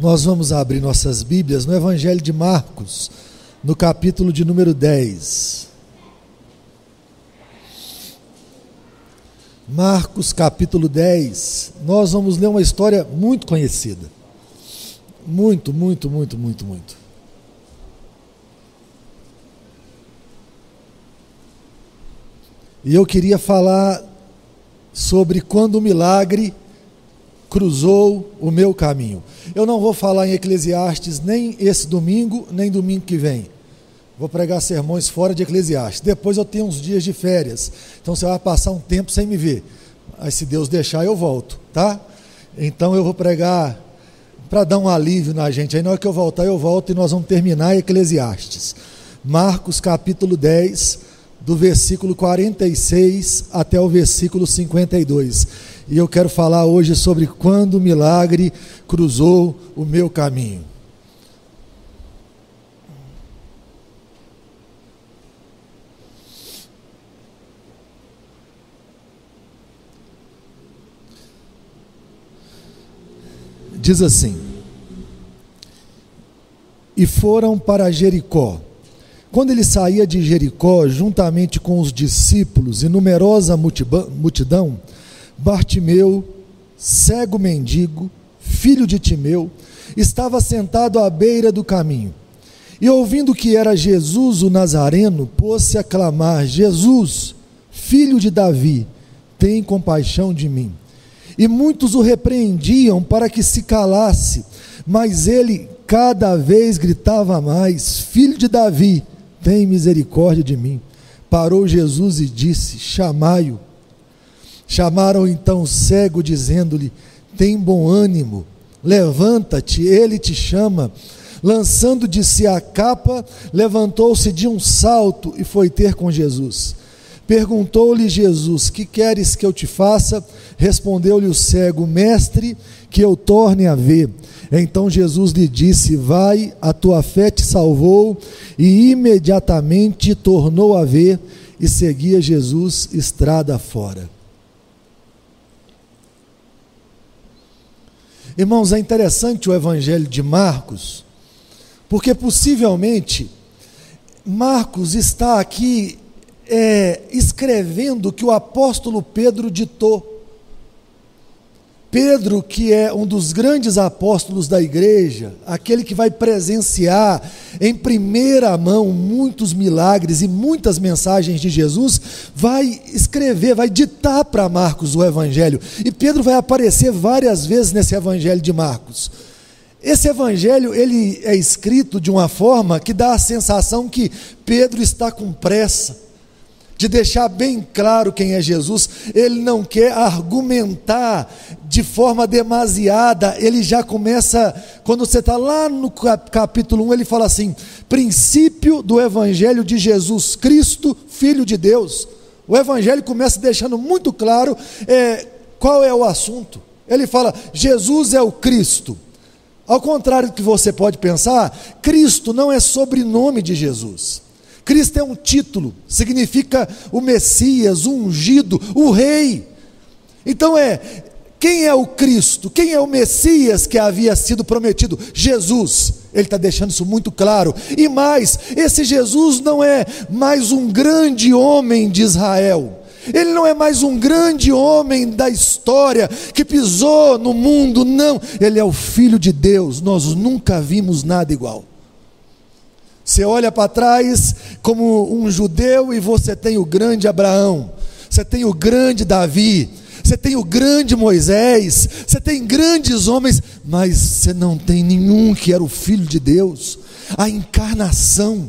Nós vamos abrir nossas Bíblias no Evangelho de Marcos, no capítulo de número 10. Marcos capítulo 10. Nós vamos ler uma história muito conhecida. Muito, muito, muito, muito, muito. E eu queria falar sobre quando o milagre cruzou o meu caminho. Eu não vou falar em Eclesiastes nem esse domingo, nem domingo que vem. Vou pregar sermões fora de Eclesiastes. Depois eu tenho uns dias de férias. Então você vai passar um tempo sem me ver. Aí se Deus deixar, eu volto, tá? Então eu vou pregar para dar um alívio na gente. Aí na hora que eu voltar, eu volto e nós vamos terminar Eclesiastes. Marcos capítulo 10, do versículo 46 até o versículo 52. E eu quero falar hoje sobre quando o milagre cruzou o meu caminho. Diz assim: E foram para Jericó. Quando ele saía de Jericó, juntamente com os discípulos e numerosa multidão, Bartimeu, cego mendigo, filho de Timeu, estava sentado à beira do caminho. E ouvindo que era Jesus o Nazareno, pôs-se a clamar: Jesus, filho de Davi, tem compaixão de mim. E muitos o repreendiam para que se calasse, mas ele cada vez gritava mais: Filho de Davi, tem misericórdia de mim. Parou Jesus e disse: Chamai-o. Chamaram então o cego, dizendo-lhe: Tem bom ânimo, levanta-te, ele te chama. Lançando de si a capa, levantou-se de um salto e foi ter com Jesus. Perguntou-lhe Jesus: Que queres que eu te faça? Respondeu-lhe o cego: Mestre, que eu torne a ver. Então Jesus lhe disse: Vai, a tua fé te salvou. E imediatamente tornou a ver e seguia Jesus estrada fora. Irmãos, é interessante o evangelho de Marcos, porque possivelmente Marcos está aqui é, escrevendo o que o apóstolo Pedro ditou. Pedro, que é um dos grandes apóstolos da igreja, aquele que vai presenciar em primeira mão muitos milagres e muitas mensagens de Jesus, vai escrever, vai ditar para Marcos o evangelho. E Pedro vai aparecer várias vezes nesse evangelho de Marcos. Esse evangelho, ele é escrito de uma forma que dá a sensação que Pedro está com pressa de deixar bem claro quem é Jesus, ele não quer argumentar de forma demasiada, ele já começa, quando você está lá no capítulo 1, ele fala assim: princípio do Evangelho de Jesus Cristo, Filho de Deus. O Evangelho começa deixando muito claro é, qual é o assunto. Ele fala: Jesus é o Cristo. Ao contrário do que você pode pensar, Cristo não é sobrenome de Jesus. Cristo é um título, significa o Messias, o ungido, o Rei. Então é, quem é o Cristo? Quem é o Messias que havia sido prometido? Jesus. Ele está deixando isso muito claro. E mais, esse Jesus não é mais um grande homem de Israel. Ele não é mais um grande homem da história que pisou no mundo, não. Ele é o Filho de Deus. Nós nunca vimos nada igual. Você olha para trás como um judeu e você tem o grande Abraão, você tem o grande Davi, você tem o grande Moisés, você tem grandes homens, mas você não tem nenhum que era o filho de Deus, a encarnação.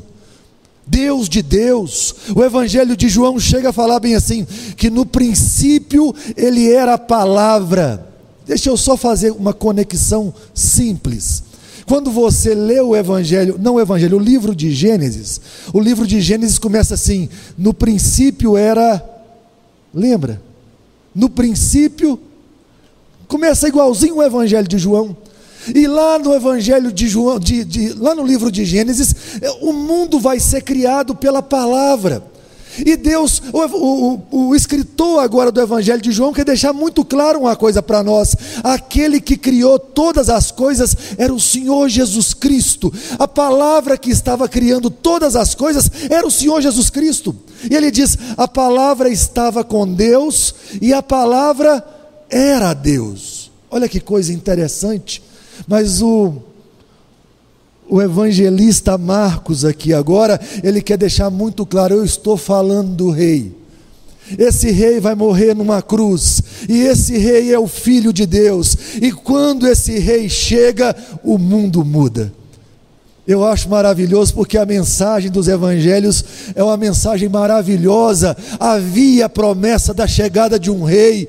Deus de Deus. O Evangelho de João chega a falar bem assim: que no princípio ele era a palavra. Deixa eu só fazer uma conexão simples. Quando você lê o Evangelho, não o Evangelho, o livro de Gênesis, o livro de Gênesis começa assim: no princípio era. Lembra? No princípio, começa igualzinho o Evangelho de João. E lá no Evangelho de João, de, de, lá no livro de Gênesis, é, o mundo vai ser criado pela palavra. E Deus, o, o, o, escritor agora do Evangelho de João, quer deixar muito claro uma coisa para nós: aquele que criou todas as coisas era o Senhor Jesus Cristo, a palavra que estava criando todas as coisas era o Senhor Jesus Cristo. E ele diz: a palavra estava com Deus e a palavra era Deus. Olha que coisa interessante, mas o o evangelista Marcos aqui agora, ele quer deixar muito claro: eu estou falando do rei. Esse rei vai morrer numa cruz, e esse rei é o filho de Deus, e quando esse rei chega, o mundo muda. Eu acho maravilhoso porque a mensagem dos evangelhos é uma mensagem maravilhosa. Havia a promessa da chegada de um rei.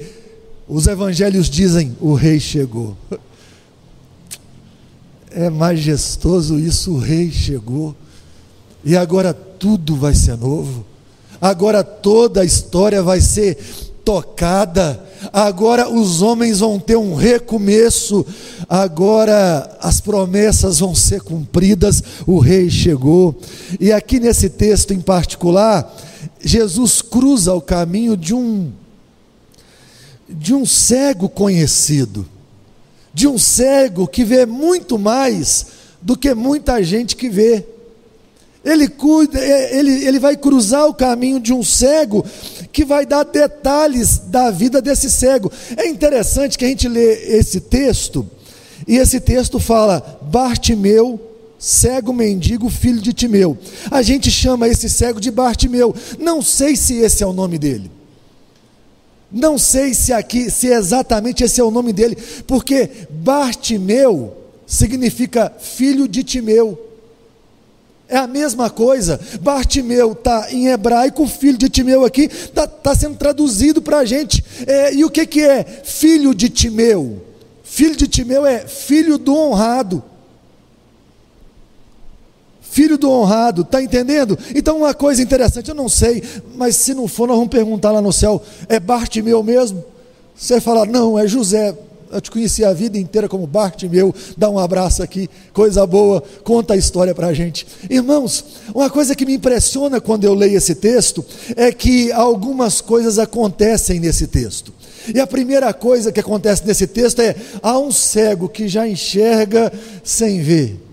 Os evangelhos dizem: o rei chegou. É majestoso isso, o rei chegou. E agora tudo vai ser novo. Agora toda a história vai ser tocada. Agora os homens vão ter um recomeço. Agora as promessas vão ser cumpridas. O rei chegou. E aqui nesse texto em particular, Jesus cruza o caminho de um de um cego conhecido de um cego que vê muito mais do que muita gente que vê. Ele, cuida, é, ele, ele vai cruzar o caminho de um cego que vai dar detalhes da vida desse cego. É interessante que a gente lê esse texto, e esse texto fala: Bartimeu, cego mendigo, filho de Timeu. A gente chama esse cego de Bartimeu. Não sei se esse é o nome dele. Não sei se aqui, se exatamente esse é o nome dele, porque Bartimeu significa filho de Timeu. É a mesma coisa. Bartimeu está em hebraico, filho de Timeu aqui está tá sendo traduzido para a gente. É, e o que, que é filho de Timeu? Filho de Timeu é filho do honrado filho do honrado, está entendendo? Então, uma coisa interessante, eu não sei, mas se não for, nós vamos perguntar lá no céu: é Bartimeu mesmo? Você fala, não, é José. Eu te conheci a vida inteira como Bartimeu. Dá um abraço aqui, coisa boa, conta a história para a gente. Irmãos, uma coisa que me impressiona quando eu leio esse texto é que algumas coisas acontecem nesse texto. E a primeira coisa que acontece nesse texto é: há um cego que já enxerga sem ver.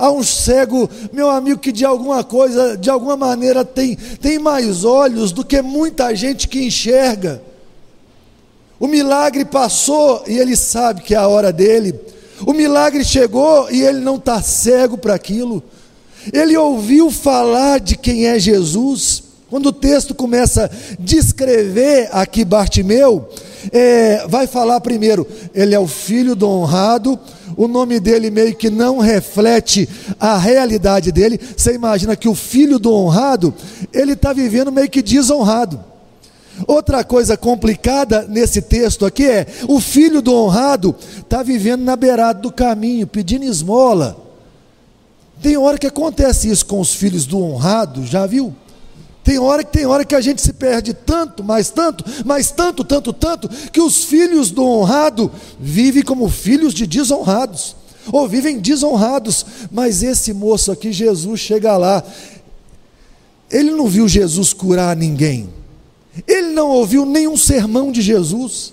Há um cego, meu amigo, que de alguma coisa, de alguma maneira tem, tem mais olhos do que muita gente que enxerga. O milagre passou e ele sabe que é a hora dele. O milagre chegou e ele não está cego para aquilo. Ele ouviu falar de quem é Jesus. Quando o texto começa a descrever aqui Bartimeu, é, vai falar primeiro, ele é o filho do honrado, o nome dele meio que não reflete a realidade dele. Você imagina que o filho do honrado, ele está vivendo meio que desonrado. Outra coisa complicada nesse texto aqui é: o filho do honrado está vivendo na beirada do caminho, pedindo esmola. Tem hora que acontece isso com os filhos do honrado, já viu? Tem hora que tem hora que a gente se perde tanto, mais tanto, mais tanto, tanto, tanto, que os filhos do honrado vivem como filhos de desonrados, ou vivem desonrados. Mas esse moço aqui, Jesus chega lá, ele não viu Jesus curar ninguém, ele não ouviu nenhum sermão de Jesus.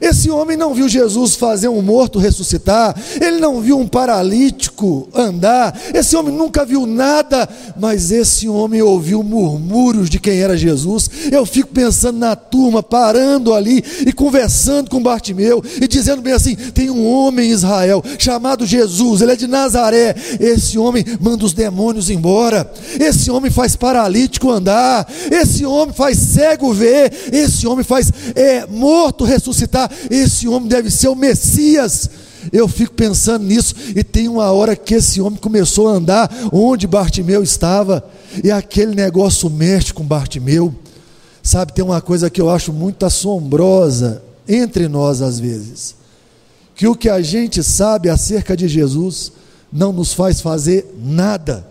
Esse homem não viu Jesus fazer um morto ressuscitar, ele não viu um paralítico andar, esse homem nunca viu nada, mas esse homem ouviu murmúrios de quem era Jesus. Eu fico pensando na turma, parando ali e conversando com Bartimeu e dizendo bem assim: tem um homem em Israel chamado Jesus, ele é de Nazaré. Esse homem manda os demônios embora, esse homem faz paralítico andar, esse homem faz cego ver, esse homem faz é, morto ressuscitar esse homem deve ser o Messias. Eu fico pensando nisso, e tem uma hora que esse homem começou a andar onde Bartimeu estava, e aquele negócio mexe com Bartimeu. Sabe, tem uma coisa que eu acho muito assombrosa entre nós às vezes, que o que a gente sabe acerca de Jesus não nos faz fazer nada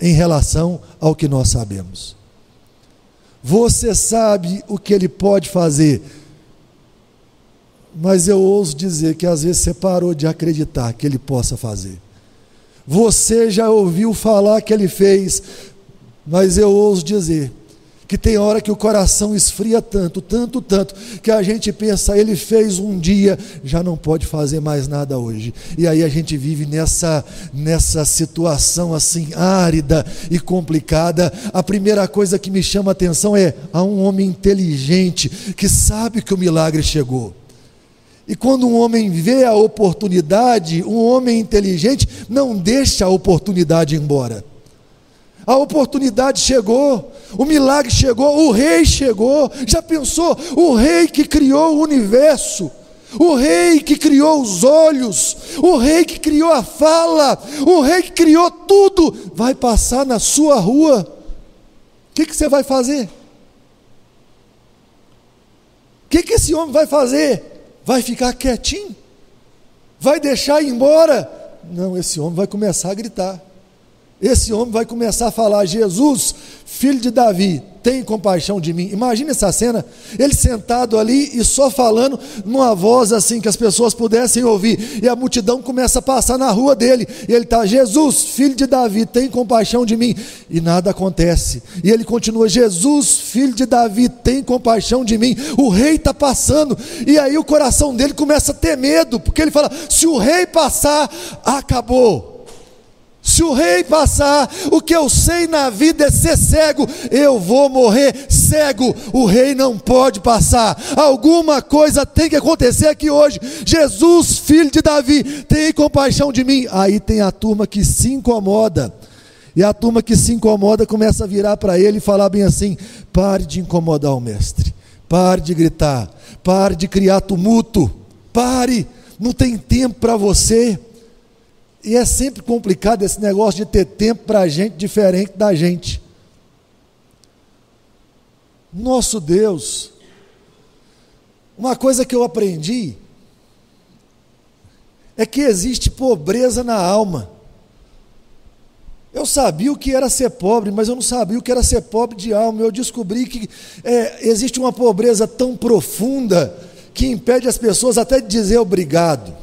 em relação ao que nós sabemos. Você sabe o que ele pode fazer mas eu ouso dizer que às vezes você parou de acreditar que ele possa fazer. Você já ouviu falar que ele fez Mas eu ouso dizer que tem hora que o coração esfria tanto, tanto, tanto, que a gente pensa, ele fez um dia, já não pode fazer mais nada hoje. E aí a gente vive nessa, nessa situação assim, árida e complicada. A primeira coisa que me chama a atenção é: há um homem inteligente que sabe que o milagre chegou. E quando um homem vê a oportunidade, um homem inteligente não deixa a oportunidade embora. A oportunidade chegou, o milagre chegou, o rei chegou. Já pensou? O rei que criou o universo, o rei que criou os olhos, o rei que criou a fala, o rei que criou tudo, vai passar na sua rua. O que, que você vai fazer? O que, que esse homem vai fazer? Vai ficar quietinho? Vai deixar ir embora? Não, esse homem vai começar a gritar. Esse homem vai começar a falar: Jesus, filho de Davi, tem compaixão de mim. Imagina essa cena, ele sentado ali e só falando numa voz assim que as pessoas pudessem ouvir, e a multidão começa a passar na rua dele, e ele está: Jesus, filho de Davi, tem compaixão de mim. E nada acontece, e ele continua: Jesus, filho de Davi, tem compaixão de mim. O rei está passando, e aí o coração dele começa a ter medo, porque ele fala: se o rei passar, acabou. Se o rei passar, o que eu sei na vida é ser cego, eu vou morrer cego. O rei não pode passar. Alguma coisa tem que acontecer aqui hoje. Jesus, filho de Davi, tem compaixão de mim. Aí tem a turma que se incomoda. E a turma que se incomoda começa a virar para ele e falar bem assim: pare de incomodar o mestre, pare de gritar, pare de criar tumulto, pare, não tem tempo para você. E é sempre complicado esse negócio de ter tempo para gente diferente da gente. Nosso Deus, uma coisa que eu aprendi é que existe pobreza na alma. Eu sabia o que era ser pobre, mas eu não sabia o que era ser pobre de alma. Eu descobri que é, existe uma pobreza tão profunda que impede as pessoas até de dizer obrigado.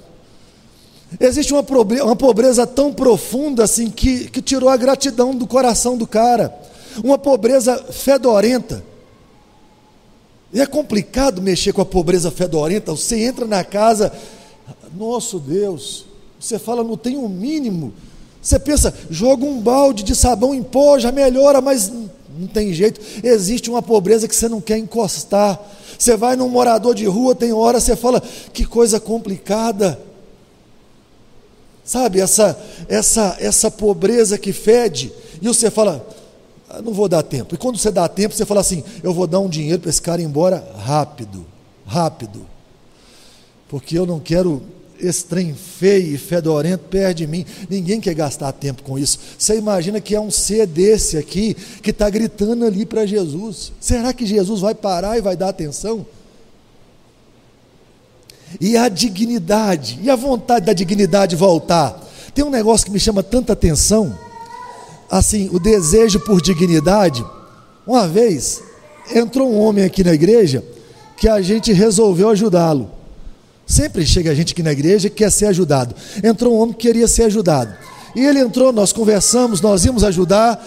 Existe uma, uma pobreza tão profunda assim que, que tirou a gratidão do coração do cara. Uma pobreza fedorenta. E é complicado mexer com a pobreza fedorenta. Você entra na casa, nosso Deus, você fala, não tem um mínimo. Você pensa, joga um balde de sabão em pó, já melhora, mas não tem jeito. Existe uma pobreza que você não quer encostar. Você vai num morador de rua, tem hora, você fala, que coisa complicada. Sabe, essa, essa, essa pobreza que fede, e você fala, ah, não vou dar tempo. E quando você dá tempo, você fala assim: eu vou dar um dinheiro para esse cara ir embora rápido, rápido. Porque eu não quero esse trem feio e fedorento perto de mim. Ninguém quer gastar tempo com isso. Você imagina que é um ser desse aqui que está gritando ali para Jesus. Será que Jesus vai parar e vai dar atenção? E a dignidade, e a vontade da dignidade voltar. Tem um negócio que me chama tanta atenção, assim, o desejo por dignidade. Uma vez entrou um homem aqui na igreja que a gente resolveu ajudá-lo. Sempre chega gente aqui na igreja que quer ser ajudado. Entrou um homem que queria ser ajudado. E ele entrou, nós conversamos, nós íamos ajudar.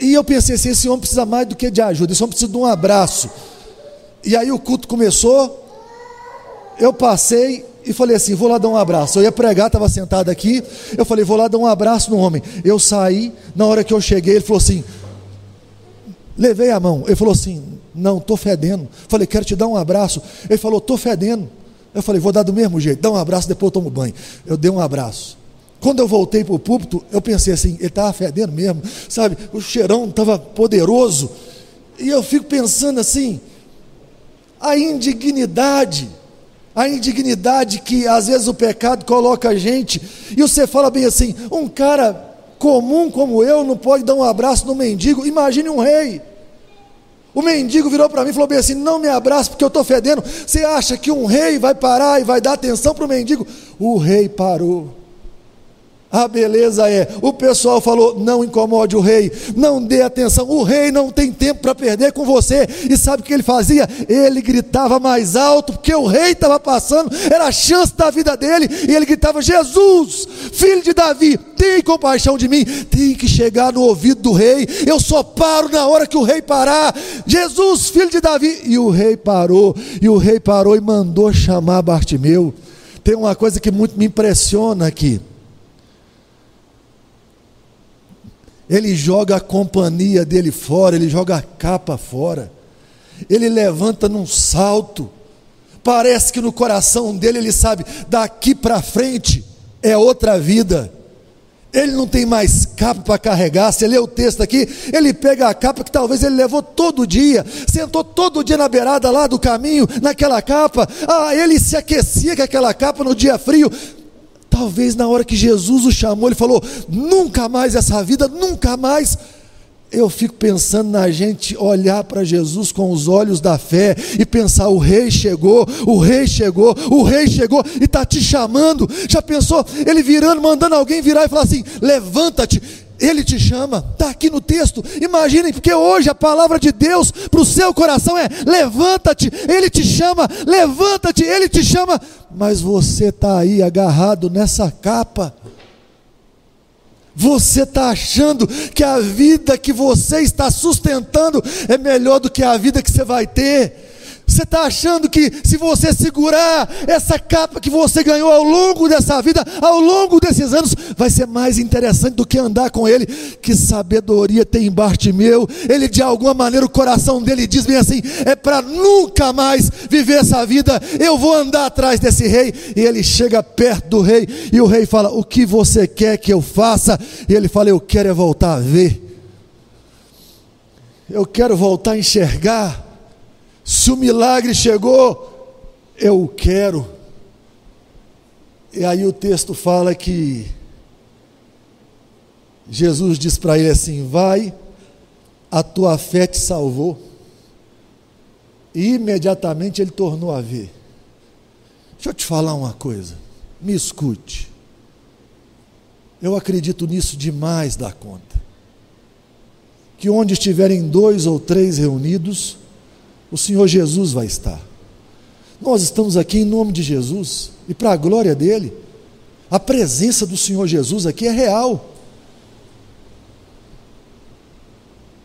E eu pensei assim: esse homem precisa mais do que de ajuda, esse homem precisa de um abraço. E aí o culto começou, eu passei e falei assim: vou lá dar um abraço. Eu ia pregar, estava sentado aqui. Eu falei: vou lá dar um abraço no homem. Eu saí, na hora que eu cheguei, ele falou assim: levei a mão. Ele falou assim: não, estou fedendo. Falei: quero te dar um abraço. Ele falou: estou fedendo. Eu falei: vou dar do mesmo jeito, dá um abraço, depois eu tomo banho. Eu dei um abraço. Quando eu voltei para o púlpito, eu pensei assim: ele estava fedendo mesmo, sabe? O cheirão estava poderoso. E eu fico pensando assim: a indignidade a indignidade que às vezes o pecado coloca a gente, e você fala bem assim: um cara comum como eu não pode dar um abraço no mendigo, imagine um rei. O mendigo virou para mim e falou bem assim: não me abraça porque eu estou fedendo. Você acha que um rei vai parar e vai dar atenção para o mendigo? O rei parou. A beleza é, o pessoal falou: não incomode o rei, não dê atenção, o rei não tem tempo para perder com você. E sabe o que ele fazia? Ele gritava mais alto, porque o rei estava passando, era a chance da vida dele, e ele gritava: Jesus, filho de Davi, tem compaixão de mim, tem que chegar no ouvido do rei. Eu só paro na hora que o rei parar. Jesus, filho de Davi. E o rei parou, e o rei parou e mandou chamar Bartimeu. Tem uma coisa que muito me impressiona aqui. Ele joga a companhia dele fora, ele joga a capa fora. Ele levanta num salto. Parece que no coração dele ele sabe, daqui para frente é outra vida. Ele não tem mais capa para carregar. Você lê o texto aqui, ele pega a capa que talvez ele levou todo dia, sentou todo dia na beirada lá do caminho, naquela capa. Ah, ele se aquecia com aquela capa no dia frio. Talvez na hora que Jesus o chamou, ele falou: nunca mais essa vida, nunca mais. Eu fico pensando na gente olhar para Jesus com os olhos da fé e pensar: o rei chegou, o rei chegou, o rei chegou e está te chamando. Já pensou? Ele virando, mandando alguém virar e falar assim: levanta-te. Ele te chama, está aqui no texto. Imaginem, porque hoje a palavra de Deus para o seu coração é: levanta-te, Ele te chama, levanta-te, Ele te chama. Mas você está aí agarrado nessa capa. Você está achando que a vida que você está sustentando é melhor do que a vida que você vai ter. Você está achando que se você segurar essa capa que você ganhou ao longo dessa vida, ao longo desses anos, vai ser mais interessante do que andar com ele? Que sabedoria tem em Bartimeu. Ele, de alguma maneira, o coração dele diz bem assim: é para nunca mais viver essa vida. Eu vou andar atrás desse rei. E ele chega perto do rei, e o rei fala: O que você quer que eu faça? E ele fala: Eu quero é voltar a ver. Eu quero voltar a enxergar. Se o milagre chegou, eu quero. E aí o texto fala que Jesus diz para ele assim: Vai, a tua fé te salvou. E imediatamente ele tornou a ver. Deixa eu te falar uma coisa, me escute. Eu acredito nisso demais da conta. Que onde estiverem dois ou três reunidos, o Senhor Jesus vai estar. Nós estamos aqui em nome de Jesus e para a glória dele. A presença do Senhor Jesus aqui é real.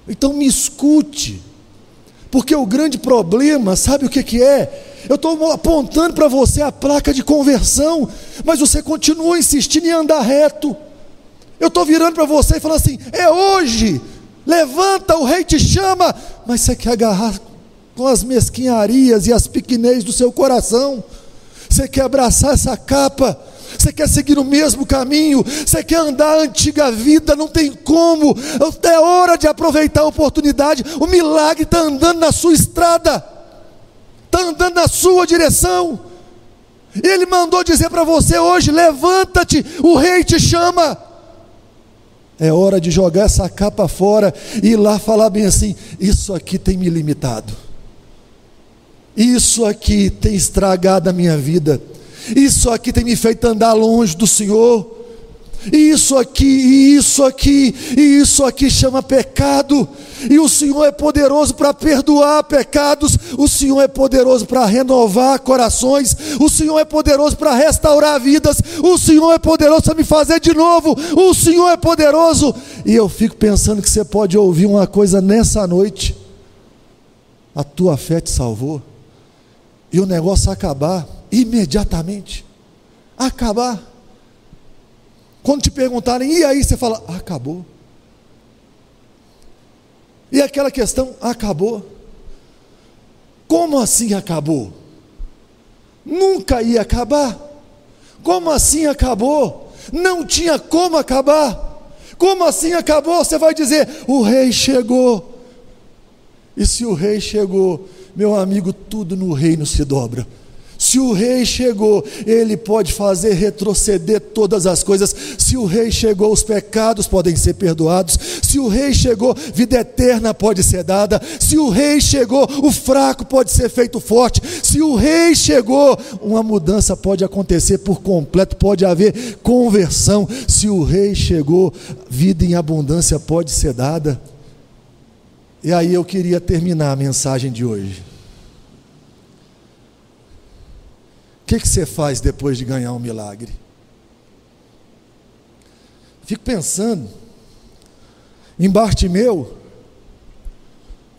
Então me escute, porque o grande problema, sabe o que, que é? Eu estou apontando para você a placa de conversão, mas você continua insistindo em andar reto. Eu estou virando para você e falando assim: é hoje, levanta, o rei te chama, mas você quer agarrar com as mesquinharias e as pequenez do seu coração. Você quer abraçar essa capa, você quer seguir o mesmo caminho, você quer andar a antiga vida, não tem como. É hora de aproveitar a oportunidade. O milagre está andando na sua estrada, está andando na sua direção. Ele mandou dizer para você hoje: levanta-te, o rei te chama. É hora de jogar essa capa fora e ir lá falar bem assim: isso aqui tem me limitado. Isso aqui tem estragado a minha vida. Isso aqui tem me feito andar longe do Senhor. Isso aqui, isso aqui, e isso aqui chama pecado. E o Senhor é poderoso para perdoar pecados, o Senhor é poderoso para renovar corações, o Senhor é poderoso para restaurar vidas, o Senhor é poderoso para me fazer de novo, o Senhor é poderoso. E eu fico pensando que você pode ouvir uma coisa nessa noite: a tua fé te salvou e o negócio acabar imediatamente. Acabar. Quando te perguntarem, e aí você fala, acabou. E aquela questão, acabou. Como assim acabou? Nunca ia acabar. Como assim acabou? Não tinha como acabar. Como assim acabou? Você vai dizer: o rei chegou. E se o rei chegou, meu amigo, tudo no reino se dobra. Se o rei chegou, ele pode fazer retroceder todas as coisas. Se o rei chegou, os pecados podem ser perdoados. Se o rei chegou, vida eterna pode ser dada. Se o rei chegou, o fraco pode ser feito forte. Se o rei chegou, uma mudança pode acontecer por completo, pode haver conversão. Se o rei chegou, vida em abundância pode ser dada. E aí eu queria terminar a mensagem de hoje. que, que você faz depois de ganhar um milagre? Fico pensando em Bartimeu,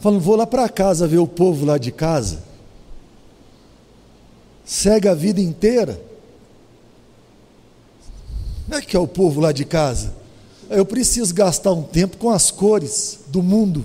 falando, vou lá para casa ver o povo lá de casa, segue a vida inteira. Como é que é o povo lá de casa? Eu preciso gastar um tempo com as cores do mundo,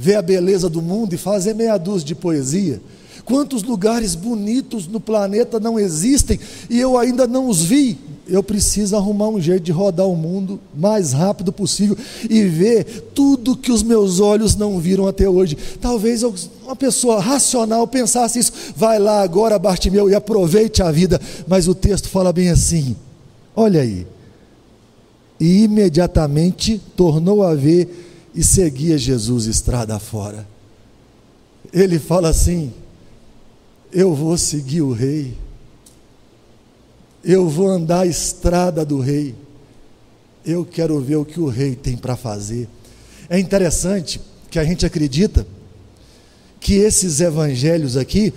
ver a beleza do mundo e fazer meia dúzia de poesia. Quantos lugares bonitos no planeta não existem e eu ainda não os vi? Eu preciso arrumar um jeito de rodar o mundo mais rápido possível e ver tudo que os meus olhos não viram até hoje. Talvez uma pessoa racional pensasse isso. Vai lá agora, Bartimeu, e aproveite a vida. Mas o texto fala bem assim: olha aí. E imediatamente tornou a ver e seguia Jesus estrada fora. Ele fala assim: eu vou seguir o rei, eu vou andar a estrada do rei, eu quero ver o que o rei tem para fazer. É interessante que a gente acredita que esses evangelhos aqui,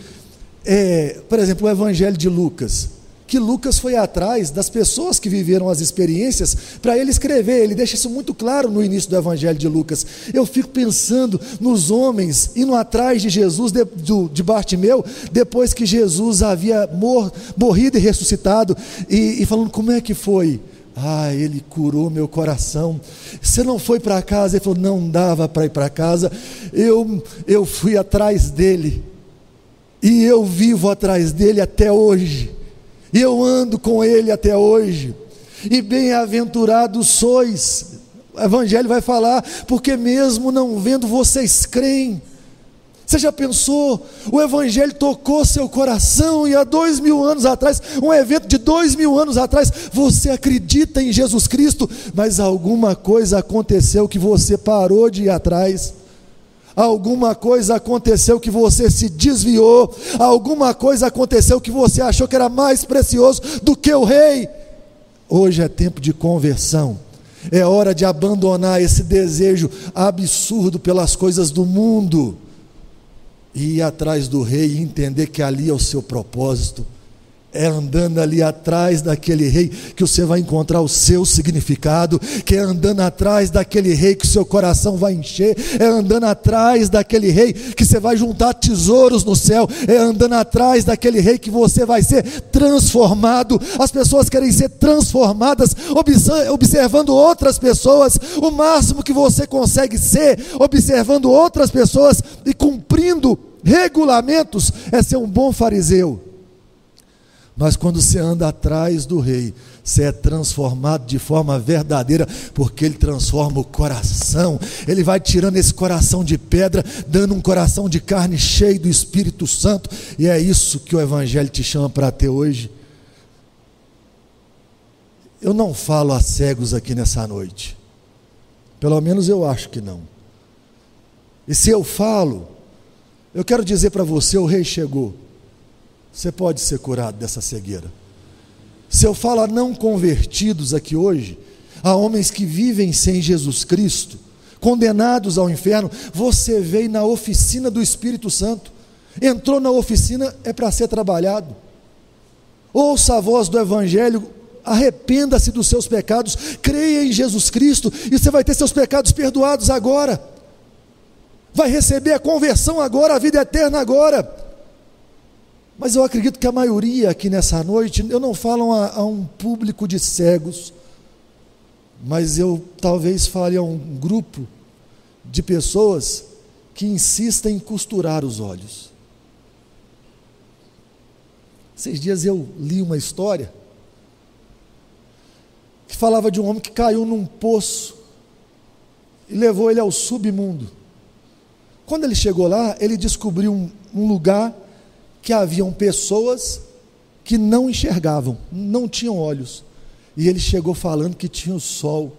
é, por exemplo, o evangelho de Lucas, que Lucas foi atrás das pessoas que viveram as experiências para ele escrever. Ele deixa isso muito claro no início do Evangelho de Lucas. Eu fico pensando nos homens indo atrás de Jesus, de, de Bartimeu, depois que Jesus havia mor, morrido e ressuscitado, e, e falando como é que foi. Ah, ele curou meu coração. Você não foi para casa? Ele falou: não dava para ir para casa. Eu, eu fui atrás dele. E eu vivo atrás dele até hoje e eu ando com Ele até hoje. E bem-aventurados sois, o Evangelho vai falar, porque mesmo não vendo, vocês creem. Você já pensou? O Evangelho tocou seu coração e há dois mil anos atrás, um evento de dois mil anos atrás, você acredita em Jesus Cristo, mas alguma coisa aconteceu que você parou de ir atrás alguma coisa aconteceu que você se desviou, alguma coisa aconteceu que você achou que era mais precioso do que o rei. Hoje é tempo de conversão. É hora de abandonar esse desejo absurdo pelas coisas do mundo e ir atrás do rei e entender que ali é o seu propósito é andando ali atrás daquele rei que você vai encontrar o seu significado, que é andando atrás daquele rei que o seu coração vai encher, é andando atrás daquele rei que você vai juntar tesouros no céu, é andando atrás daquele rei que você vai ser transformado. As pessoas querem ser transformadas observando outras pessoas, o máximo que você consegue ser observando outras pessoas e cumprindo regulamentos é ser um bom fariseu. Mas quando você anda atrás do rei, você é transformado de forma verdadeira, porque ele transforma o coração. Ele vai tirando esse coração de pedra, dando um coração de carne cheio do Espírito Santo, e é isso que o evangelho te chama para ter hoje. Eu não falo a cegos aqui nessa noite. Pelo menos eu acho que não. E se eu falo, eu quero dizer para você: o rei chegou. Você pode ser curado dessa cegueira. Se eu falo a não convertidos aqui hoje, a homens que vivem sem Jesus Cristo, condenados ao inferno, você veio na oficina do Espírito Santo. Entrou na oficina é para ser trabalhado. Ouça a voz do Evangelho, arrependa-se dos seus pecados, creia em Jesus Cristo e você vai ter seus pecados perdoados agora. Vai receber a conversão agora, a vida eterna agora. Mas eu acredito que a maioria aqui nessa noite, eu não falo a, a um público de cegos, mas eu talvez fale a um grupo de pessoas que insistem em costurar os olhos. Esses dias eu li uma história que falava de um homem que caiu num poço e levou ele ao submundo. Quando ele chegou lá, ele descobriu um, um lugar que haviam pessoas que não enxergavam, não tinham olhos. E ele chegou falando que tinha o sol.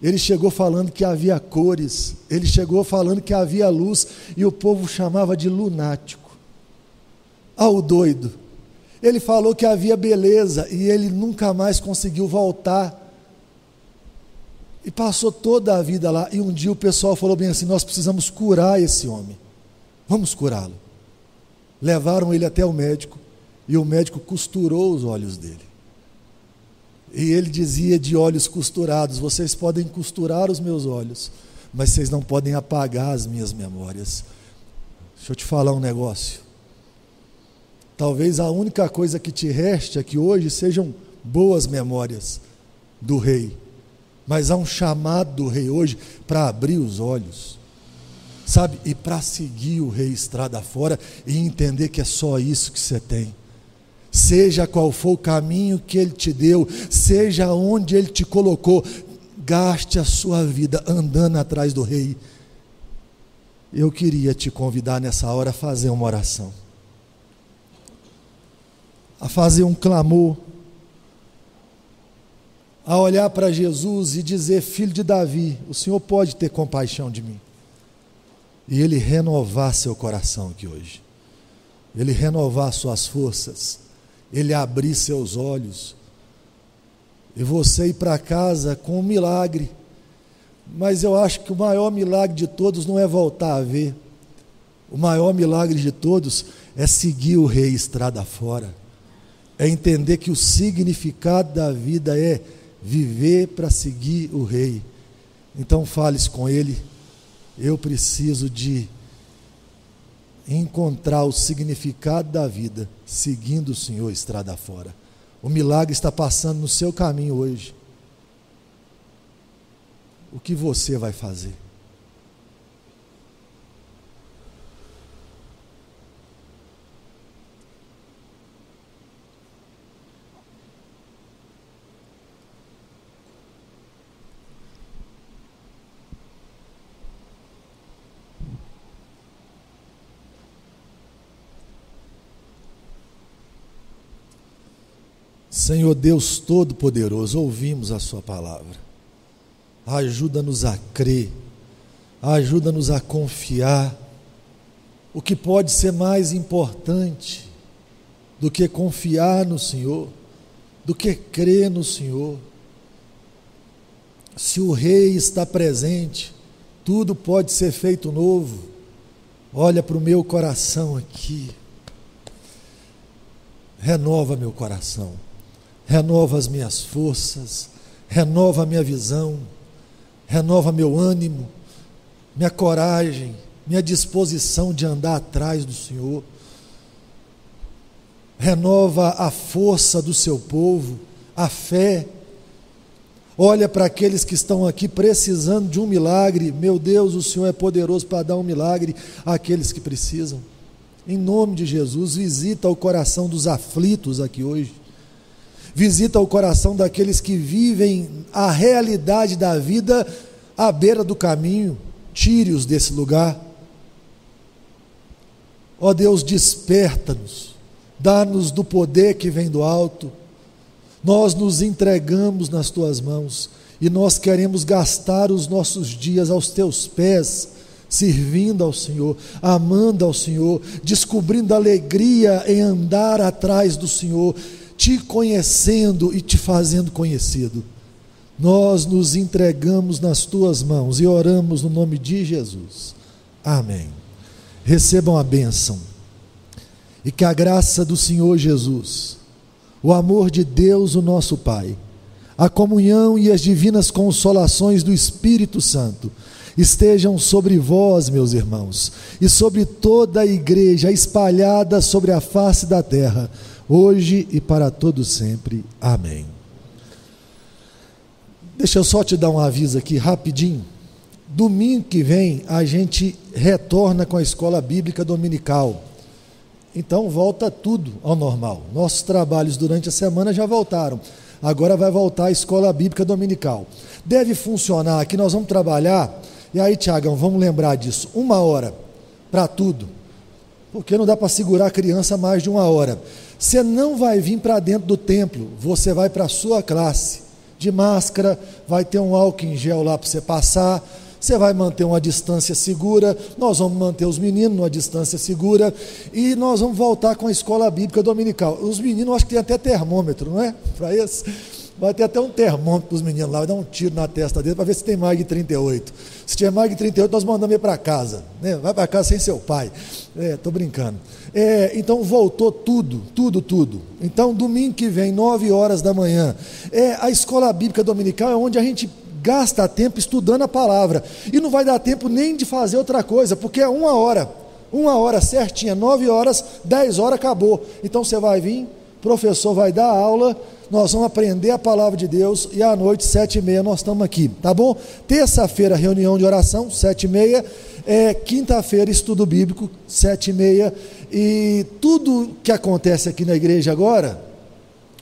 Ele chegou falando que havia cores, ele chegou falando que havia luz, e o povo chamava de lunático. Ao doido. Ele falou que havia beleza, e ele nunca mais conseguiu voltar. E passou toda a vida lá, e um dia o pessoal falou bem assim: Nós precisamos curar esse homem, vamos curá-lo. Levaram ele até o médico, e o médico costurou os olhos dele. E ele dizia de olhos costurados: Vocês podem costurar os meus olhos, mas vocês não podem apagar as minhas memórias. Deixa eu te falar um negócio. Talvez a única coisa que te reste aqui hoje sejam boas memórias do rei. Mas há um chamado do rei hoje para abrir os olhos, sabe? E para seguir o rei estrada fora e entender que é só isso que você tem seja qual for o caminho que Ele te deu, seja onde Ele te colocou, gaste a sua vida andando atrás do Rei. Eu queria te convidar nessa hora a fazer uma oração, a fazer um clamor, a olhar para Jesus e dizer: Filho de Davi, o Senhor pode ter compaixão de mim. E Ele renovar seu coração aqui hoje, Ele renovar suas forças ele abrir seus olhos e você ir para casa com um milagre. Mas eu acho que o maior milagre de todos não é voltar a ver. O maior milagre de todos é seguir o rei estrada fora. É entender que o significado da vida é viver para seguir o rei. Então fales com ele. Eu preciso de encontrar o significado da vida seguindo o Senhor estrada fora. O milagre está passando no seu caminho hoje. O que você vai fazer? Senhor Deus Todo-Poderoso, ouvimos a Sua palavra. Ajuda-nos a crer, ajuda-nos a confiar. O que pode ser mais importante do que confiar no Senhor, do que crer no Senhor? Se o Rei está presente, tudo pode ser feito novo. Olha para o meu coração aqui. Renova meu coração renova as minhas forças, renova a minha visão, renova meu ânimo, minha coragem, minha disposição de andar atrás do Senhor. Renova a força do seu povo, a fé. Olha para aqueles que estão aqui precisando de um milagre. Meu Deus, o Senhor é poderoso para dar um milagre àqueles que precisam. Em nome de Jesus, visita o coração dos aflitos aqui hoje visita o coração daqueles que vivem a realidade da vida à beira do caminho, tire-os desse lugar. Ó oh Deus, desperta-nos, dá-nos do poder que vem do alto. Nós nos entregamos nas tuas mãos e nós queremos gastar os nossos dias aos teus pés, servindo ao Senhor, amando ao Senhor, descobrindo alegria em andar atrás do Senhor te conhecendo e te fazendo conhecido. Nós nos entregamos nas tuas mãos e oramos no nome de Jesus. Amém. Recebam a bênção. E que a graça do Senhor Jesus, o amor de Deus, o nosso Pai, a comunhão e as divinas consolações do Espírito Santo estejam sobre vós, meus irmãos, e sobre toda a igreja espalhada sobre a face da terra hoje e para todo sempre. Amém. Deixa eu só te dar um aviso aqui rapidinho. Domingo que vem a gente retorna com a escola bíblica dominical. Então volta tudo ao normal. Nossos trabalhos durante a semana já voltaram. Agora vai voltar a escola bíblica dominical. Deve funcionar aqui, nós vamos trabalhar. E aí, Tiagão, vamos lembrar disso. Uma hora para tudo porque não dá para segurar a criança mais de uma hora. Você não vai vir para dentro do templo, você vai para a sua classe, de máscara, vai ter um álcool em gel lá para você passar, você vai manter uma distância segura, nós vamos manter os meninos numa distância segura e nós vamos voltar com a escola bíblica dominical. Os meninos, acho que tem até termômetro, não é? Para isso. Vai ter até um termômetro para os meninos lá, vai dar um tiro na testa dele para ver se tem mais de 38. Se tiver mais de 38, nós mandamos ele para casa. Né? Vai para casa sem seu pai. Estou é, brincando. É, então voltou tudo, tudo, tudo. Então, domingo que vem, 9 horas da manhã. É, a escola bíblica dominical é onde a gente gasta tempo estudando a palavra. E não vai dar tempo nem de fazer outra coisa, porque é uma hora. Uma hora certinha, nove horas, dez horas acabou. Então você vai vir, professor vai dar aula, nós vamos aprender a palavra de Deus e à noite, sete e meia, nós estamos aqui, tá bom? Terça-feira, reunião de oração, sete e meia. É, Quinta-feira, estudo bíblico, sete e meia. E tudo que acontece aqui na igreja agora,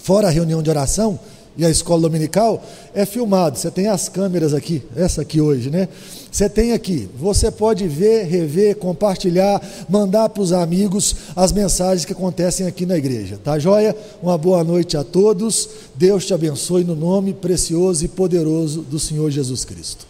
fora a reunião de oração, e a escola dominical é filmado. Você tem as câmeras aqui, essa aqui hoje, né? Você tem aqui. Você pode ver, rever, compartilhar, mandar para os amigos as mensagens que acontecem aqui na igreja. Tá joia? Uma boa noite a todos. Deus te abençoe no nome precioso e poderoso do Senhor Jesus Cristo.